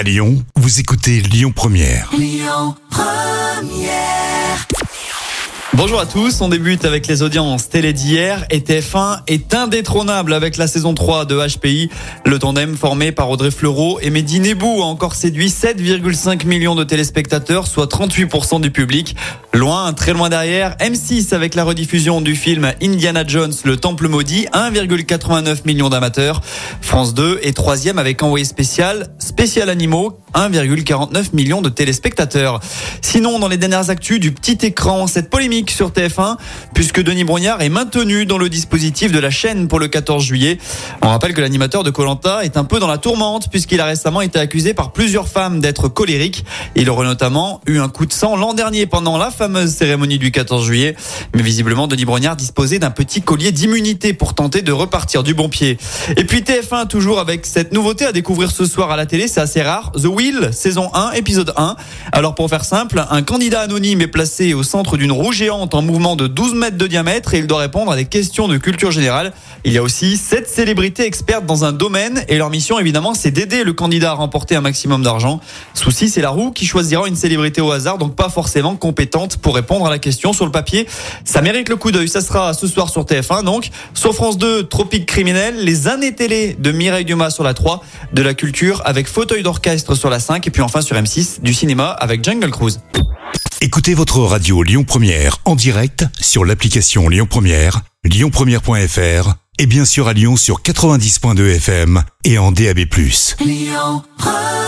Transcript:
À Lyon, vous écoutez Lyon Première. Bonjour à tous, on débute avec les audiences télé d'hier et TF1 est indétrônable avec la saison 3 de HPI. Le tandem formé par Audrey Fleurot et Mehdi Nebou a encore séduit 7,5 millions de téléspectateurs, soit 38% du public. Loin, très loin derrière, M6 avec la rediffusion du film Indiana Jones, le Temple maudit, 1,89 millions d'amateurs. France 2 est troisième avec envoyé spécial, spécial animaux, 1,49 millions de téléspectateurs. Sinon, dans les dernières actus du petit écran, cette polémique sur TF1 puisque Denis Brognard est maintenu dans le dispositif de la chaîne pour le 14 juillet. On rappelle que l'animateur de Colanta est un peu dans la tourmente puisqu'il a récemment été accusé par plusieurs femmes d'être colérique. Il aurait notamment eu un coup de sang l'an dernier pendant la fameuse cérémonie du 14 juillet. Mais visiblement, Denis Brognard disposait d'un petit collier d'immunité pour tenter de repartir du bon pied. Et puis TF1 toujours avec cette nouveauté à découvrir ce soir à la télé, c'est assez rare. The Wheel, saison 1, épisode 1. Alors pour faire simple, un candidat anonyme est placé au centre d'une roue géante en mouvement de 12 mètres de diamètre et il doit répondre à des questions de culture générale. Il y a aussi sept célébrités expertes dans un domaine et leur mission évidemment c'est d'aider le candidat à remporter un maximum d'argent. Souci c'est la roue qui choisira une célébrité au hasard donc pas forcément compétente pour répondre à la question sur le papier. Ça mérite le coup d'œil. Ça sera ce soir sur TF1 donc. Sur France 2, Tropique criminel, les années télé de Mireille Dumas sur la 3, de la culture avec fauteuil d'orchestre sur la 5 et puis enfin sur M6 du cinéma avec Jungle Cruise. Écoutez votre radio Lyon Première en direct sur l'application Lyon Première, lyonpremière.fr et bien sûr à Lyon sur 90.2 FM et en DAB+. Lyon Première